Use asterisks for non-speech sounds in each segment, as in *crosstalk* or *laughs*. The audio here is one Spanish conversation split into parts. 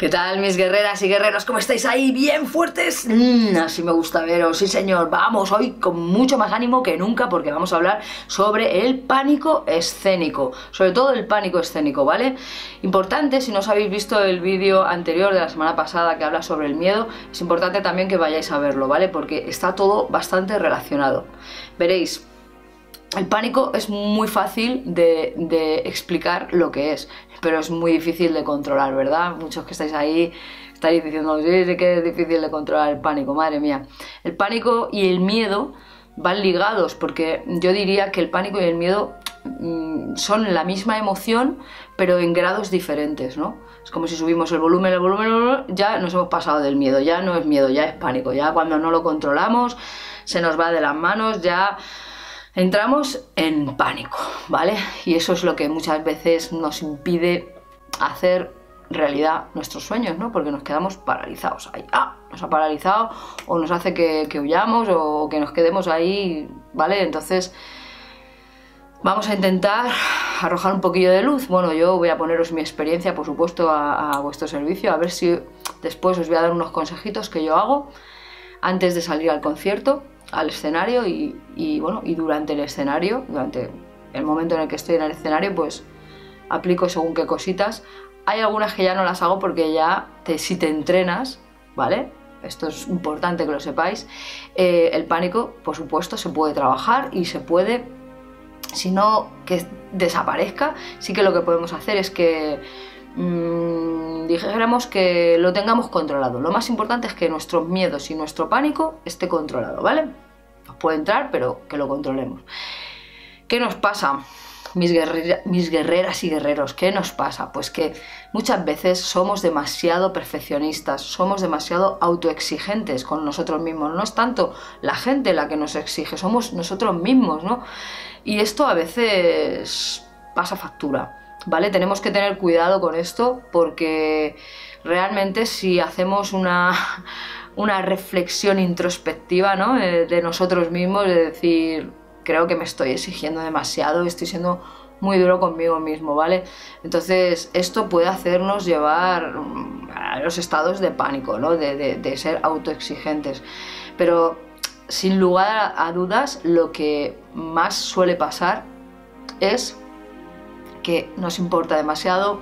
¿Qué tal mis guerreras y guerreros? ¿Cómo estáis ahí? ¿Bien fuertes? Mm, así me gusta veros, sí señor. Vamos hoy con mucho más ánimo que nunca porque vamos a hablar sobre el pánico escénico. Sobre todo el pánico escénico, ¿vale? Importante, si no os habéis visto el vídeo anterior de la semana pasada que habla sobre el miedo, es importante también que vayáis a verlo, ¿vale? Porque está todo bastante relacionado. Veréis, el pánico es muy fácil de, explicar lo que es pero es muy difícil de controlar, ¿verdad? Muchos que estáis ahí estáis diciendo, sí, sí que es difícil de controlar el pánico, madre mía. El pánico y el miedo van ligados, porque yo diría que el pánico y el miedo mm, son la misma emoción, pero en grados diferentes, ¿no? Es como si subimos el volumen, el volumen, ya nos hemos pasado del miedo, ya no es miedo, ya es pánico, ya cuando no lo controlamos se nos va de las manos, ya entramos en pánico, ¿vale? Y eso es lo que muchas veces nos impide hacer realidad nuestros sueños, ¿no? Porque nos quedamos paralizados ahí. Ah, nos ha paralizado o nos hace que, huyamos o que nos quedemos ahí, ¿vale? Entonces vamos a intentar arrojar un poquillo de luz. Bueno, yo voy a poneros mi experiencia, por supuesto, a, a vuestro servicio, a ver si después os voy a dar unos consejitos que yo hago antes de salir al concierto al escenario y, bueno, y durante el escenario, durante el momento en el que estoy en el escenario, pues aplico según qué cositas. Hay algunas que ya no las hago porque ya te, si te entrenas, ¿vale? Esto es importante que lo sepáis. Eh, el pánico, por supuesto, se puede trabajar y se puede, si no que desaparezca, sí que lo que podemos hacer es que mmm, dijéramos que lo tengamos controlado. Lo más importante es que nuestros miedos y nuestro pánico esté controlado, ¿vale? Puede entrar, pero que lo controlemos. ¿Qué nos pasa? Mis, guerreras y guerreros, ¿qué nos pasa? Pues que muchas veces somos demasiado perfeccionistas, somos demasiado autoexigentes con nosotros mismos. No es tanto la gente la que nos exige, somos nosotros mismos, ¿no? Y esto a veces pasa factura. ¿Vale? Tenemos que tener cuidado con esto porque realmente si hacemos una, *laughs* una reflexión introspectiva ¿no? Eh, de nosotros mismos, de decir, creo que me estoy exigiendo demasiado, estoy siendo muy duro conmigo mismo, ¿vale? Entonces esto puede hacernos llevar a los estados de pánico, ¿no? De, de ser autoexigentes. Pero sin lugar a dudas, lo que más suele pasar es que nos importa demasiado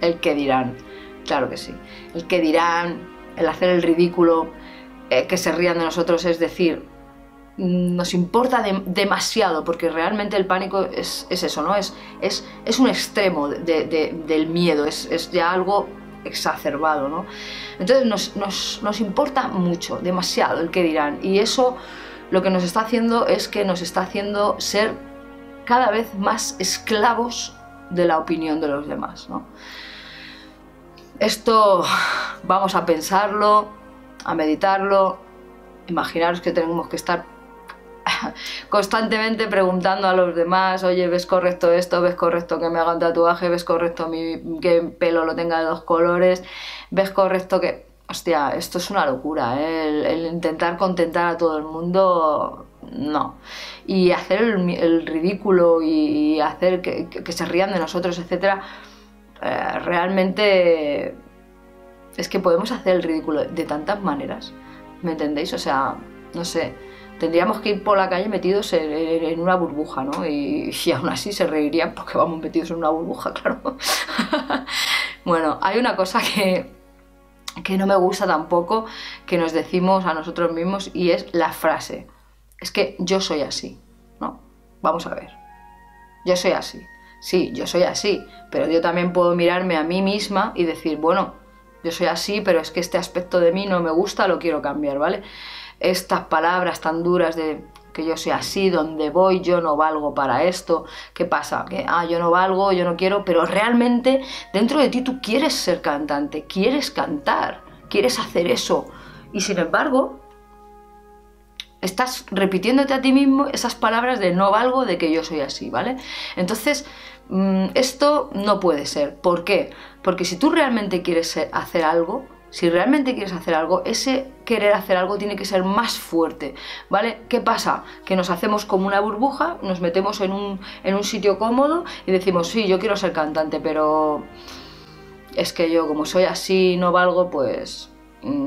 el que dirán. Claro que sí. El que dirán, el hacer el ridículo, eh, que se rían de nosotros, es decir, nos importa demasiado, porque realmente el pánico es, eso, ¿no? Es, es, es un extremo del miedo, es, ya algo exacerbado, ¿no? Entonces nos, nos, nos importa mucho, demasiado el que dirán, y eso lo que nos está haciendo es que nos está haciendo ser cada vez más esclavos de la opinión de los demás. ¿no? Esto vamos a pensarlo, a meditarlo, imaginaros que tenemos que estar *laughs* constantemente preguntando a los demás, oye, ¿ves correcto esto? ¿Ves correcto que me haga un tatuaje? ¿Ves correcto mi, que el pelo lo tenga de dos colores? ¿Ves correcto que... Hostia, esto es una locura, ¿eh? el intentar contentar a todo el mundo no. Y hacer el, ridículo y, hacer que, se rían de nosotros, etc. Eh, realmente es que podemos hacer el ridículo de tantas maneras. ¿Me entendéis? O sea, no sé. Tendríamos que ir por la calle metidos en, una burbuja, ¿no? Y, y, aún así se reirían porque vamos metidos en una burbuja, *laughs* claro. bueno, hay una cosa que, que no me gusta tampoco que nos decimos a nosotros mismos y es la frase es que yo soy así, ¿no? Vamos a ver, yo soy así. Sí, yo soy así, pero yo también puedo mirarme a mí misma y decir, bueno, yo soy así, pero es que este aspecto de mí no me gusta, lo quiero cambiar, ¿vale? Estas palabras tan duras de que yo soy así, donde voy, yo no valgo para esto. ¿Qué pasa? Que, ah, yo no valgo, yo no quiero, pero realmente dentro de ti tú quieres ser cantante, quieres cantar, quieres hacer eso. Y sin embargo, estás repitiéndote a ti mismo esas palabras de no valgo, de que yo soy así, ¿vale? Entonces, mm, esto no puede ser. ¿Por qué? Porque si tú realmente quieres hacer algo, si realmente quieres hacer algo, ese querer hacer algo tiene que ser más fuerte, ¿vale? ¿Qué pasa? Que nos hacemos como una burbuja, nos metemos en un, en un sitio cómodo y decimos, sí, yo quiero ser cantante, pero es que yo como soy así, no valgo, pues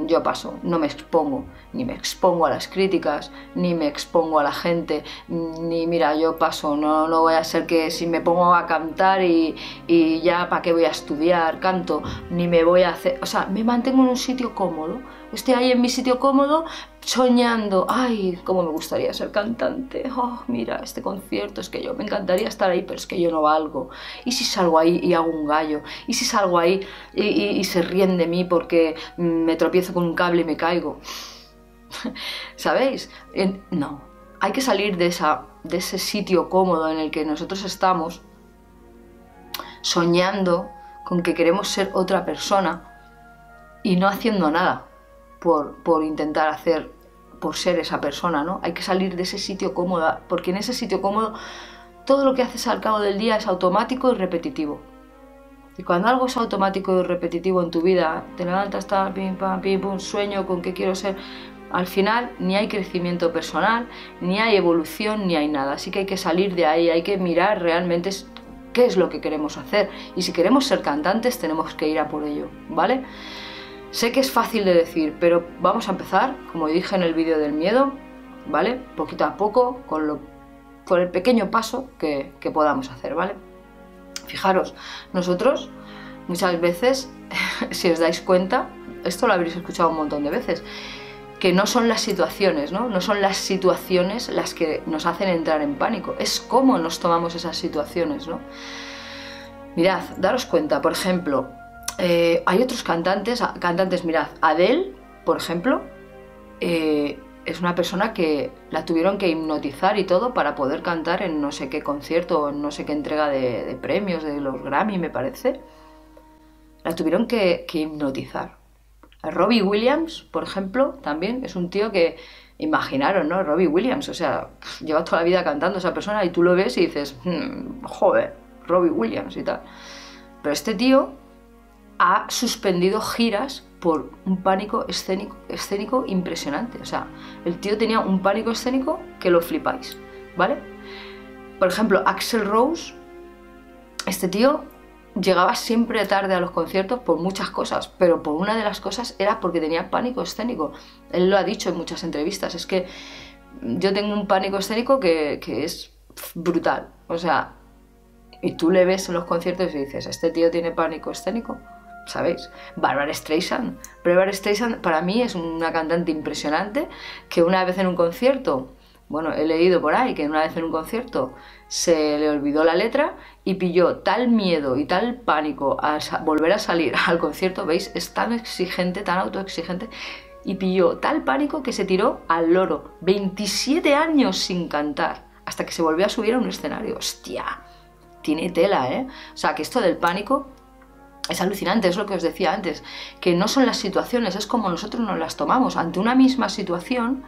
yo paso, no me expongo ni me expongo a las críticas, ni me expongo a la gente, ni mira, yo paso, no, no voy a ser que si me pongo a cantar y, y ya para qué voy a estudiar canto, ni me voy a hacer, o sea, me mantengo en un sitio cómodo, estoy ahí en mi sitio cómodo soñando, ay, cómo me gustaría ser cantante, oh, mira, este concierto, es que yo me encantaría estar ahí, pero es que yo no valgo, y si salgo ahí y hago un gallo, y si salgo ahí y, se ríen de mí porque me tropiezo con un cable y me caigo. *laughs* ¿Sabéis? No, hay que salir de, esa, de ese sitio cómodo en el que nosotros estamos soñando con que queremos ser otra persona y no haciendo nada por, intentar hacer, por ser esa persona, ¿no? Hay que salir de ese sitio cómodo, porque en ese sitio cómodo todo lo que haces al cabo del día es automático y repetitivo. Y cuando algo es automático y repetitivo en tu vida, te levantas, tal, pim, pam, pim, pum, sueño con qué quiero ser, al final ni hay crecimiento personal, ni hay evolución, ni hay nada. Así que hay que salir de ahí, hay que mirar realmente qué es lo que queremos hacer. Y si queremos ser cantantes, tenemos que ir a por ello, ¿vale? Sé que es fácil de decir, pero vamos a empezar, como dije en el vídeo del miedo, ¿vale? Poquito a poco, con, el pequeño paso que, que podamos hacer, ¿vale? Fijaros, nosotros muchas veces, *laughs* si os dais cuenta, esto lo habréis escuchado un montón de veces, que no son las situaciones, ¿no? No son las situaciones las que nos hacen entrar en pánico, es cómo nos tomamos esas situaciones, ¿no? Mirad, daros cuenta, por ejemplo, eh, hay otros cantantes, cantantes, mirad, Adele, por ejemplo, eh, es una persona que la tuvieron que hipnotizar y todo para poder cantar en no sé qué concierto en no sé qué entrega de, premios, de los Grammy, me parece. La tuvieron que hipnotizar. Robbie Williams, por ejemplo, también es un tío que, imaginaron, ¿no? Robbie Williams, o sea, lleva toda la vida cantando esa persona y tú lo ves y dices, hmm, joder, Robbie Williams y tal. Pero este tío ha suspendido giras por un pánico escénico, escénico impresionante. O sea, el tío tenía un pánico escénico que lo flipáis, ¿vale? Por ejemplo, Axel Rose, este tío llegaba siempre tarde a los conciertos por muchas cosas, pero por una de las cosas era porque tenía pánico escénico. Él lo ha dicho en muchas entrevistas, es que yo tengo un pánico escénico que, es brutal. O sea, y tú le ves en los conciertos y dices, este tío tiene pánico escénico. ¿Sabéis? Barbara Streisand. Barbara Streisand para mí es una cantante impresionante que una vez en un concierto, bueno, he leído por ahí que una vez en un concierto se le olvidó la letra y pilló tal miedo y tal pánico a volver a salir *laughs* al concierto, ¿veis? Es tan exigente, tan autoexigente, y pilló tal pánico que se tiró al loro. 27 años sin cantar, hasta que se volvió a subir a un escenario. ¡Hostia! Tiene tela, ¿eh? O sea, que esto del pánico es alucinante, es lo que os decía antes, que no son las situaciones, es como nosotros nos las tomamos. Ante una misma situación,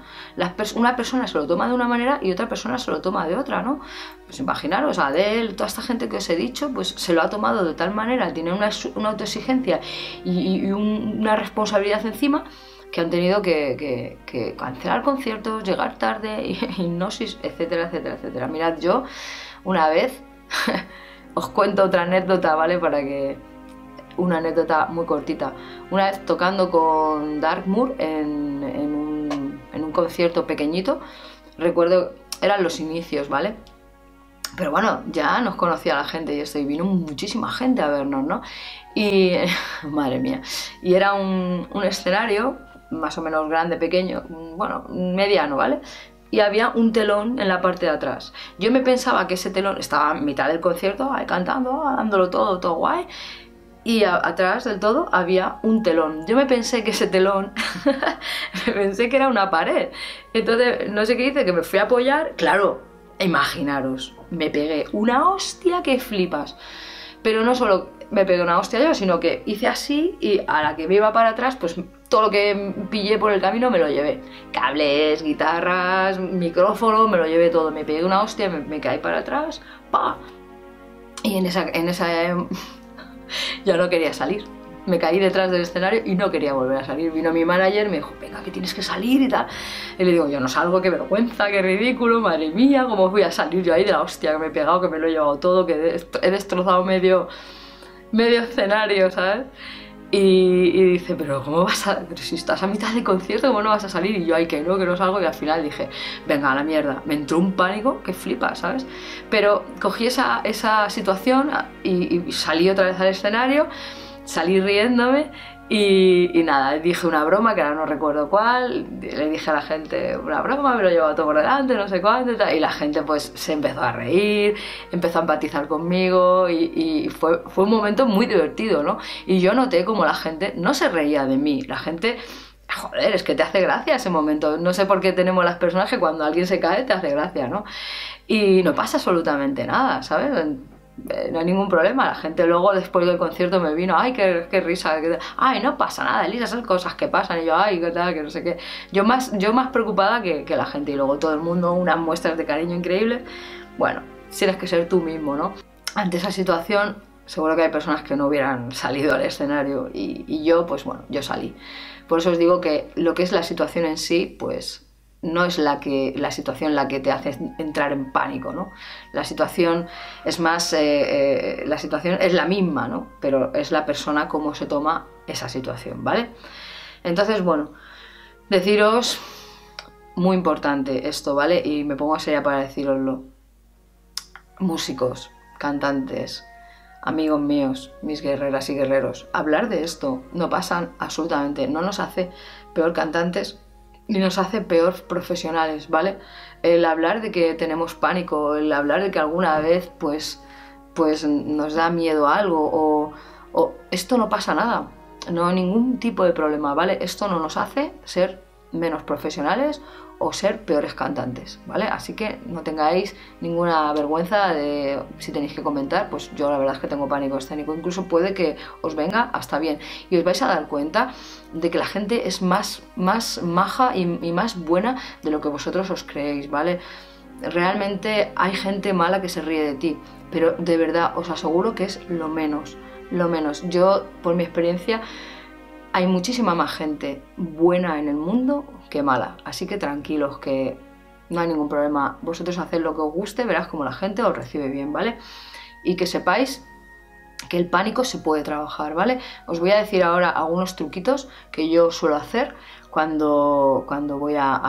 una persona se lo toma de una manera y otra persona se lo toma de otra, ¿no? Pues imaginaros, Adele, toda esta gente que os he dicho, pues se lo ha tomado de tal manera, tiene una, autoexigencia y, una responsabilidad encima que han tenido que, cancelar conciertos, llegar tarde, *laughs* hipnosis, etcétera, etcétera, etcétera. Mirad, yo una vez *laughs* os cuento otra anécdota, ¿vale? Para que una anécdota muy cortita. Una vez tocando con Darkmoor en, en, un, en un concierto pequeñito, recuerdo, eran los inicios, ¿vale? Pero bueno, ya nos conocía la gente y esto, y vino muchísima gente a vernos, ¿no? Y, *laughs* madre mía, y era un, un escenario más o menos grande, pequeño, bueno, mediano, ¿vale? y había un telón en la parte de atrás. Yo me pensaba que ese telón estaba en mitad del concierto, ahí cantando, dándolo todo, todo guay, y atrás del todo había un telón. Yo me pensé que ese telón, *laughs* me pensé que era una pared. Entonces, no sé qué hice, que me fui a apoyar. Claro, imaginaros, me pegué una hostia que flipas. Pero no solo me pegué una hostia yo, sino que hice así y a la que me iba para atrás, pues todo lo que pillé por el camino me lo llevé. Cables, guitarras, micrófono, me lo llevé todo. Me pegué una hostia, me, me caí para atrás, pa. Y en esa, en esa *laughs* ya no quería salir. Me caí detrás del escenario y no quería volver a salir. Vino mi manager, me dijo, venga, que tienes que salir y tal. Y le digo, yo no salgo, qué vergüenza, qué ridículo, madre mía, cómo voy a salir yo ahí de la hostia que me he pegado, que me lo he llevado todo, que he destrozado medio, medio escenario, ¿sabes? Y, dice, pero ¿cómo vas a...? Pero si estás a mitad de concierto, ¿cómo no vas a salir? Y yo, ay, que no, que no salgo. Y al final dije, venga, a la mierda. Me entró un pánico que flipa, ¿sabes? Pero cogí esa, esa situación y, y salí otra vez al escenario, salí riéndome y, nada, dije una broma que ahora no recuerdo cuál, le dije a la gente una broma, me lo llevaba todo por delante, no sé cuánto, y, la gente pues se empezó a reír, empezó a empatizar conmigo y, fue, fue un momento muy divertido, ¿no? Y yo noté como la gente no se reía de mí, la gente joder, es que te hace gracia ese momento. No sé por qué tenemos las personas que cuando alguien se cae te hace gracia, ¿no? Y no pasa absolutamente nada, ¿sabes? Eh, no hay ningún problema. La gente luego, después del concierto, me vino, ay, qué, qué risa, ay, no pasa nada, Elisa, son cosas que pasan. Y yo, ay, qué tal, que no sé qué. Yo más, yo más preocupada que, que la gente. Y luego todo el mundo, unas muestras de cariño increíbles. Bueno, tienes que ser tú mismo, ¿no? Ante esa situación, seguro que hay personas que no hubieran salido al escenario. Y yo, pues bueno, yo salí. Por eso os digo que lo que es la situación en sí, pues no es la, que, la situación la que te hace entrar en pánico, ¿no? La situación es más, eh, eh, la situación es la misma, ¿no? Pero es la persona cómo se toma esa situación, ¿vale? Entonces, bueno, deciros, muy importante esto, ¿vale? Y me pongo a seria para deciroslo. Músicos, cantantes, amigos míos, mis guerreras y guerreros, hablar de esto no pasan absolutamente, no nos hace peor cantantes y nos hace peor profesionales, ¿vale? El hablar de que tenemos pánico, el hablar de que alguna vez pues, pues nos da miedo algo o, o esto no pasa nada, no hay ningún tipo de problema, ¿vale? Esto no nos hace ser menos profesionales o ser peores cantantes, ¿vale? Así que no tengáis ninguna vergüenza de si tenéis que comentar, pues yo la verdad es que tengo pánico escénico, incluso puede que os venga hasta bien y os vais a dar cuenta de que la gente es más, más maja y, y más buena de lo que vosotros os creéis, ¿vale? Realmente hay gente mala que se ríe de ti, pero de verdad os aseguro que es lo menos, lo menos. Yo, por mi experiencia, hay muchísima más gente buena en el mundo que mala. Así que tranquilos, que no hay ningún problema. Vosotros haced lo que os guste, verás como la gente os recibe bien, ¿vale? Y que sepáis que el pánico se puede trabajar, ¿vale? Os voy a decir ahora algunos truquitos que yo suelo hacer cuando, cuando voy a,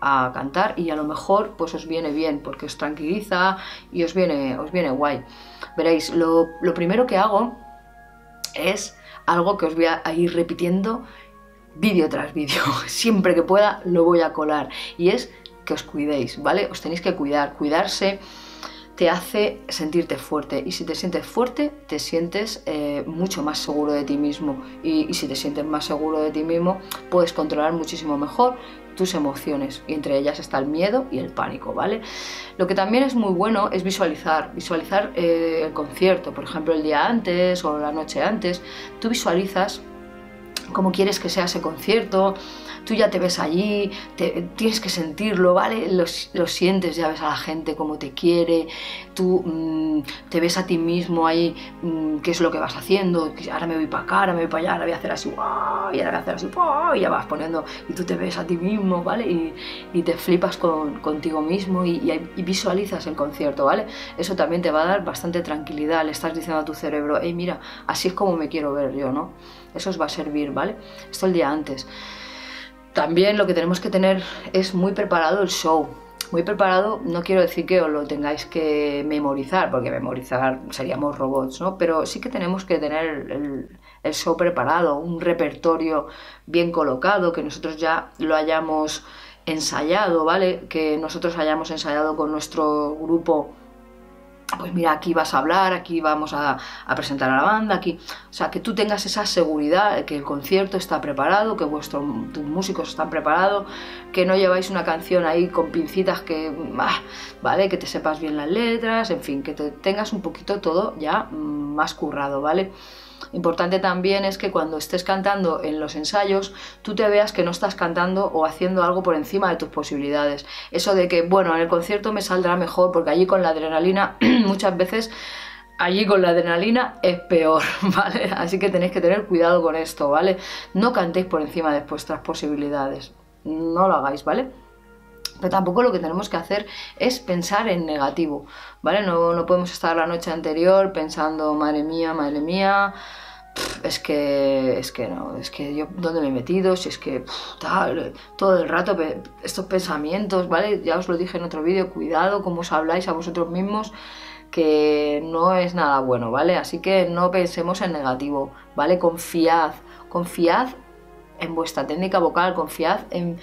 a, cantar y a lo mejor pues os viene bien porque os tranquiliza y os viene, os viene guay. Veréis, lo, lo primero que hago es algo que os voy a ir repitiendo vídeo tras vídeo. *laughs* Siempre que pueda lo voy a colar. Y es que os cuidéis, ¿vale? Os tenéis que cuidar. Cuidarse te hace sentirte fuerte. Y si te sientes fuerte, te sientes eh, mucho más seguro de ti mismo. Y, si te sientes más seguro de ti mismo, puedes controlar muchísimo mejor tus emociones y entre ellas está el miedo y el pánico, ¿vale? Lo que también es muy bueno es visualizar, visualizar eh, el concierto, por ejemplo el día antes o la noche antes, tú visualizas cómo quieres que sea ese concierto, tú ya te ves allí, tienes que sentirlo, ¿vale? Lo, sientes, ya ves a la gente cómo te quiere, tú mm, te ves a ti mismo ahí, mm, qué es lo que vas haciendo, ahora me voy para acá, ahora me voy para allá, ahora voy a hacer así, y ahora voy a hacer así, y ya vas poniendo, y tú te ves a ti mismo, ¿vale? Y, te flipas con, contigo mismo y, y, visualizas el concierto, ¿vale? Eso también te va a dar bastante tranquilidad, le estás diciendo a tu cerebro, hey, mira, así es como me quiero ver yo, ¿no? Eso os va a servir, ¿vale? Esto el día antes. También lo que tenemos que tener es muy preparado el show. Muy preparado, no quiero decir que os lo tengáis que memorizar, porque memorizar seríamos robots, ¿no? Pero sí que tenemos que tener el, show preparado, un repertorio bien colocado, que nosotros ya lo hayamos ensayado, ¿vale? Que nosotros hayamos ensayado con nuestro grupo pues mira, aquí vas a hablar, aquí vamos a, presentar a la banda, aquí, o sea, que tú tengas esa seguridad que el concierto está preparado, que vuestros músicos están preparados, que no lleváis una canción ahí con pincitas que, ah, vale, que te sepas bien las letras, en fin, que te tengas un poquito todo ya más currado, ¿vale? Importante también es que cuando estés cantando en los ensayos, tú te veas que no estás cantando o haciendo algo por encima de tus posibilidades. Eso de que, bueno, en el concierto me saldrá mejor porque allí con la adrenalina *clears throat* muchas veces allí con la adrenalina es peor, *laughs* ¿vale? Así que tenéis que tener cuidado con esto, ¿vale? No cantéis por encima de vuestras posibilidades, no lo hagáis, ¿vale? Pero tampoco lo que tenemos que hacer es pensar en negativo, ¿vale? No, no podemos estar la noche anterior pensando, madre mía, madre mía, es que, es que no, es que yo, ¿dónde me he metido? Si es que, tal, todo el rato estos pensamientos, ¿vale? Ya os lo dije en otro vídeo, cuidado cómo os habláis a vosotros mismos, que no es nada bueno, ¿vale? Así que no pensemos en negativo, ¿vale? Confiad, confiad en vuestra técnica vocal, confiad en,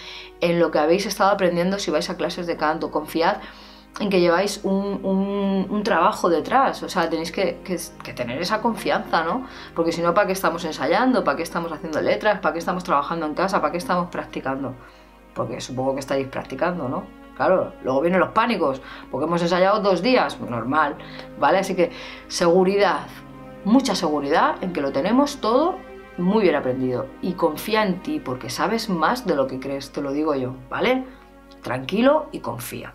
lo que habéis estado aprendiendo si vais a clases de canto, confiad en que lleváis un, trabajo detrás, o sea, tenéis que, tener esa confianza, ¿no? Porque si no, ¿para qué estamos ensayando? ¿Para qué estamos haciendo letras? ¿Para qué estamos trabajando en casa? ¿Para qué estamos practicando? Porque supongo que estáis practicando, ¿no? Claro, luego vienen los pánicos, porque hemos ensayado dos días, normal, ¿vale? Así que seguridad, mucha seguridad en que lo tenemos todo muy bien aprendido y confía en ti porque sabes más de lo que crees, te lo digo yo, ¿vale? Tranquilo y confía.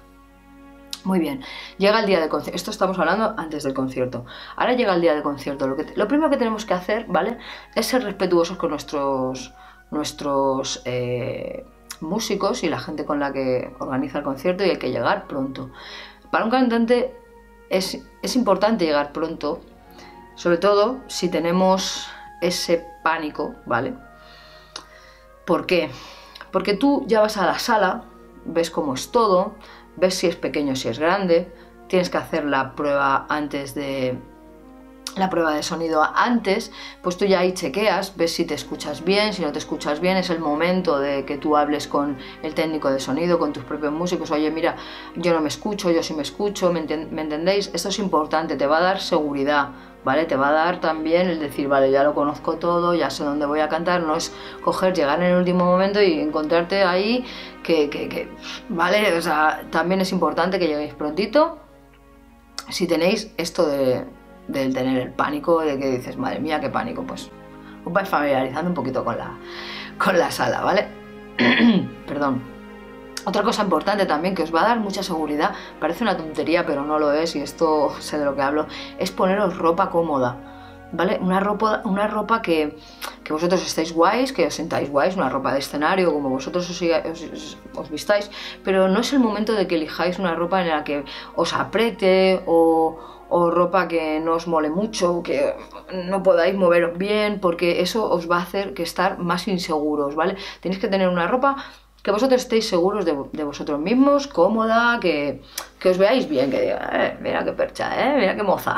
Muy bien, llega el día del concierto. Esto estamos hablando antes del concierto. Ahora llega el día del concierto. Lo, que lo primero que tenemos que hacer, ¿vale? Es ser respetuosos con nuestros, nuestros eh, músicos y la gente con la que organiza el concierto y hay que llegar pronto. Para un cantante es, es importante llegar pronto, sobre todo si tenemos ese pánico, ¿vale? ¿Por qué? Porque tú ya vas a la sala, ves cómo es todo, ves si es pequeño, si es grande, tienes que hacer la prueba antes de la prueba de sonido antes, pues tú ya ahí chequeas, ves si te escuchas bien, si no te escuchas bien, es el momento de que tú hables con el técnico de sonido, con tus propios músicos, oye mira, yo no me escucho, yo sí me escucho, ¿me, ¿me entendéis? Esto es importante, te va a dar seguridad, ¿vale? Te va a dar también el decir, vale, ya lo conozco todo, ya sé dónde voy a cantar, no es coger, llegar en el último momento y encontrarte ahí que, que, ¿vale? O sea, también es importante que lleguéis prontito. Si tenéis esto de, del tener el pánico, de que dices, madre mía, qué pánico, pues os vais familiarizando un poquito con la, con la sala, ¿vale? *clears throat* Perdón. Otra cosa importante también que os va a dar mucha seguridad, parece una tontería pero no lo es y esto *laughs* sé de lo que hablo, es poneros ropa cómoda, ¿vale? Una ropa, una ropa que, que vosotros estéis guays, que os sentáis guays, una ropa de escenario como vosotros os, os, vistáis, pero no es el momento de que elijáis una ropa en la que os apriete o, o ropa que no os mole mucho, que no podáis moveros bien, porque eso os va a hacer que estar más inseguros, ¿vale? Tenéis que tener una ropa que vosotros estéis seguros de, vosotros mismos, cómoda, que, os veáis bien, que diga, eh, mira qué percha, eh, mira qué moza,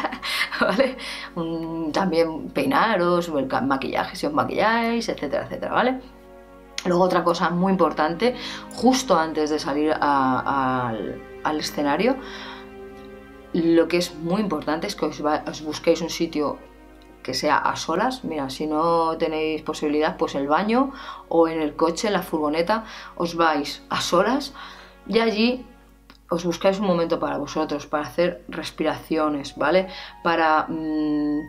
*laughs* ¿vale? también peinaros, maquillaje si os maquilláis, etcétera, etcétera, ¿vale? Luego otra cosa muy importante, justo antes de salir al, escenario, lo que es muy importante es que os busquéis un sitio que sea a solas. Mira, si no tenéis posibilidad, pues el baño o en el coche, en la furgoneta, os vais a solas y allí os buscáis un momento para vosotros, para hacer respiraciones, ¿vale? Para... Mm,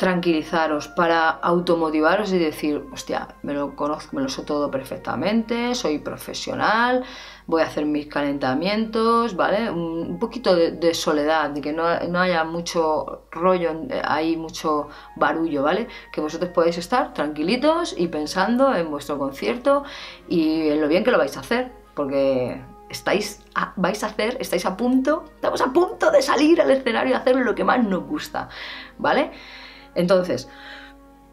tranquilizaros, para automotivaros y decir, hostia, me lo conozco, me lo sé todo perfectamente, soy profesional, voy a hacer mis calentamientos, ¿vale? Un, poquito de, soledad, de que no, haya mucho rollo, hay mucho barullo, ¿vale? Que vosotros podéis estar tranquilitos y pensando en vuestro concierto y en lo bien que lo vais a hacer, porque estáis vais a hacer, estáis a punto, estamos a punto de salir al escenario y hacer lo que más nos gusta, ¿vale? Entonces,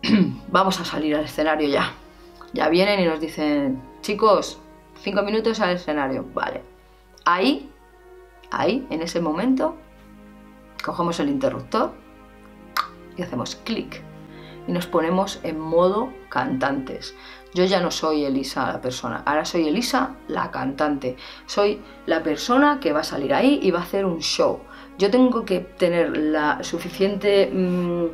*clears throat* vamos a salir al escenario ya. Ya vienen y nos dicen, chicos, cinco minutos al escenario. Vale. Ahí, ahí, en ese momento, cogemos el interruptor y hacemos clic. Y nos ponemos en modo cantantes. Yo ya no soy Elisa la persona, ahora soy Elisa la cantante. Soy la persona que va a salir ahí y va a hacer un show yo tengo que tener la suficiente mm,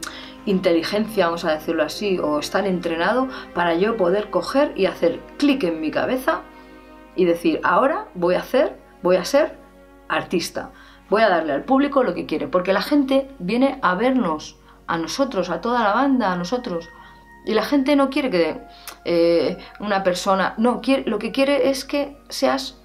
inteligencia, vamos a decirlo así, o estar entrenado para yo poder coger y hacer clic en mi cabeza y decir, ahora voy a hacer, voy a ser artista, voy a darle al público lo que quiere, porque la gente viene a vernos, a nosotros, a toda la banda, a nosotros. Y la gente no quiere que eh, una persona, no, quiere, lo que quiere es que seas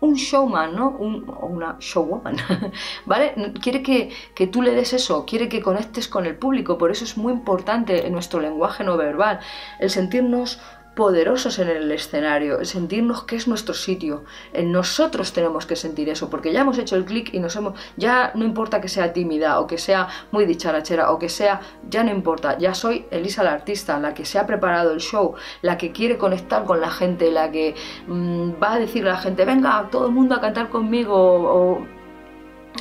un showman, ¿no? Un, o una showwoman, *laughs* ¿vale? Quiere que, que, tú le des eso, quiere que conectes con el público, por eso es muy importante en nuestro lenguaje no verbal, el sentirnos poderosos en el escenario, sentirnos que es nuestro sitio. En nosotros tenemos que sentir eso, porque ya hemos hecho el clic y nos hemos. Ya no importa que sea tímida o que sea muy dicharachera o que sea. Ya no importa, ya soy Elisa la artista, la que se ha preparado el show, la que quiere conectar con la gente, la que mm, va a decirle a la gente, venga, todo el mundo a cantar conmigo o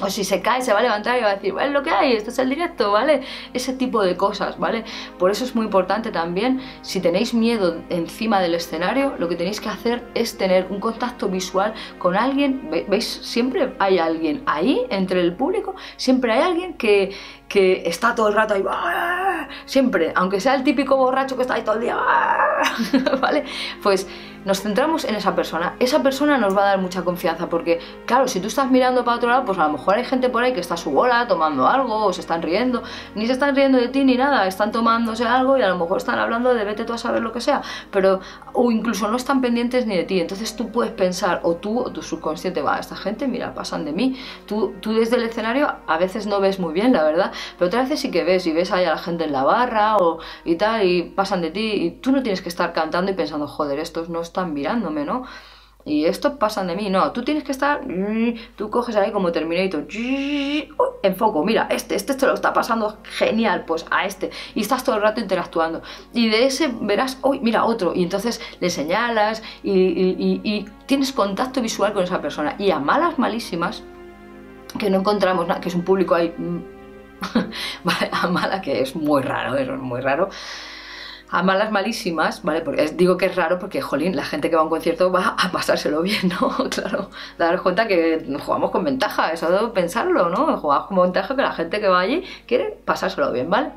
o si se cae se va a levantar y va a decir, vale, lo que hay, esto es el directo, ¿vale? Ese tipo de cosas, ¿vale? Por eso es muy importante también, si tenéis miedo encima del escenario, lo que tenéis que hacer es tener un contacto visual con alguien, ¿veis? Siempre hay alguien ahí, entre el público, siempre hay alguien que, que está todo el rato ahí, siempre, aunque sea el típico borracho que está ahí todo el día, *laughs* ¿vale? Pues nos centramos en esa persona. Esa persona nos va a dar mucha confianza porque, claro, si tú estás mirando para otro lado, pues a lo mejor hay gente por ahí que está a su bola tomando algo o se están riendo. Ni se están riendo de ti ni nada, están tomándose algo y a lo mejor están hablando de vete tú a saber lo que sea. Pero, o incluso no están pendientes ni de ti. Entonces tú puedes pensar, o tú o tu subconsciente, va, esta gente, mira, pasan de mí. Tú, tú desde el escenario a veces no ves muy bien, la verdad, pero otras veces sí que ves y ves ahí a la gente en la barra o, y tal y pasan de ti y tú no tienes que estar cantando y pensando, joder, estos no están mirándome, ¿no? Y estos pasan de mí, no, tú tienes que estar, tú coges ahí como Terminator, enfoco, mira, este, este te lo está pasando genial, pues a este, y estás todo el rato interactuando, y de ese verás, uy, mira otro, y entonces le señalas y, tienes contacto visual con esa persona, y a malas malísimas, que no encontramos nada, que es un público ahí, *laughs* vale, a mala, que es muy raro, es muy raro, a malas malísimas, ¿vale? Porque digo que es raro porque, jolín, la gente que va a un concierto va a pasárselo *laughs* bien, ¿no? *laughs* Claro, dar cuenta que jugamos con ventaja, eso de pensarlo, ¿no? Jugamos con ventaja que la gente que va allí quiere pasárselo bien, ¿vale?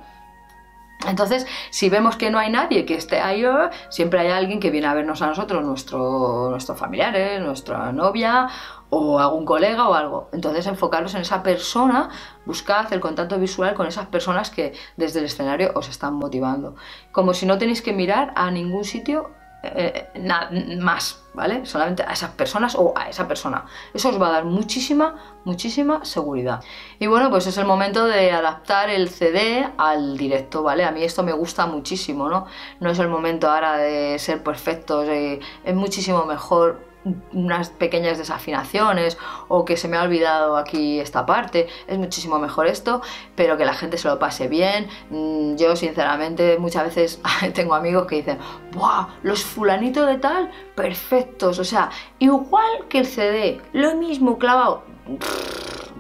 Entonces, si vemos que no hay nadie que esté ahí, siempre hay alguien que viene a vernos a nosotros, nuestro, nuestros familiares, nuestra novia o algún colega o algo. Entonces, enfocarlos en esa persona, buscad el contacto visual con esas personas que desde el escenario os están motivando. Como si no tenéis que mirar a ningún sitio eh, nada más, ¿vale? Solamente a esas personas o a esa persona. Eso os va a dar muchísima, muchísima seguridad. Y bueno, pues es el momento de adaptar el CD al directo, ¿vale? A mí esto me gusta muchísimo, ¿no? No es el momento ahora de ser perfectos, eh, es muchísimo mejor unas pequeñas desafinaciones o que se me ha olvidado aquí esta parte, es muchísimo mejor esto, pero que la gente se lo pase bien. Mm, yo sinceramente muchas veces *laughs* tengo amigos que dicen, ¡buah! Los fulanitos de tal, perfectos, o sea, igual que el CD, lo mismo clavado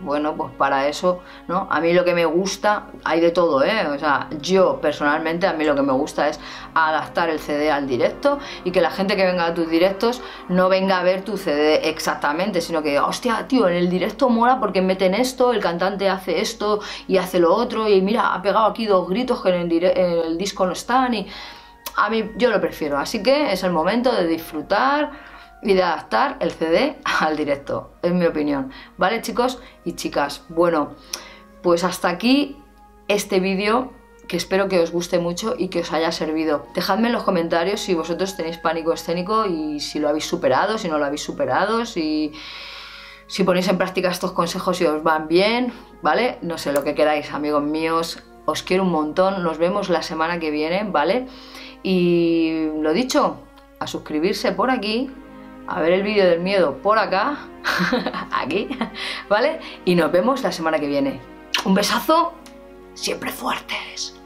bueno, pues para eso, ¿no? A mí lo que me gusta, hay de todo, ¿eh? O sea, yo personalmente, a mí lo que me gusta es adaptar el CD al directo y que la gente que venga a tus directos no venga a ver tu CD exactamente, sino que, hostia, tío, en el directo mola porque meten esto, el cantante hace esto y hace lo otro y mira, ha pegado aquí dos gritos que en el, en el disco no están y a mí yo lo prefiero, así que es el momento de disfrutar y de adaptar el CD al directo, es mi opinión. ¿Vale, chicos y chicas? Bueno, pues hasta aquí este vídeo que espero que os guste mucho y que os haya servido. Dejadme en los comentarios si vosotros tenéis pánico escénico y si lo habéis superado, si no lo habéis superado, si, si ponéis en práctica estos consejos y os van bien, ¿vale? No sé lo que queráis, amigos míos. Os quiero un montón, nos vemos la semana que viene, ¿vale? Y lo dicho, a suscribirse por aquí, a ver el vídeo del miedo por acá, *laughs* aquí, ¿vale? Y nos vemos la semana que viene. Un besazo, siempre fuertes.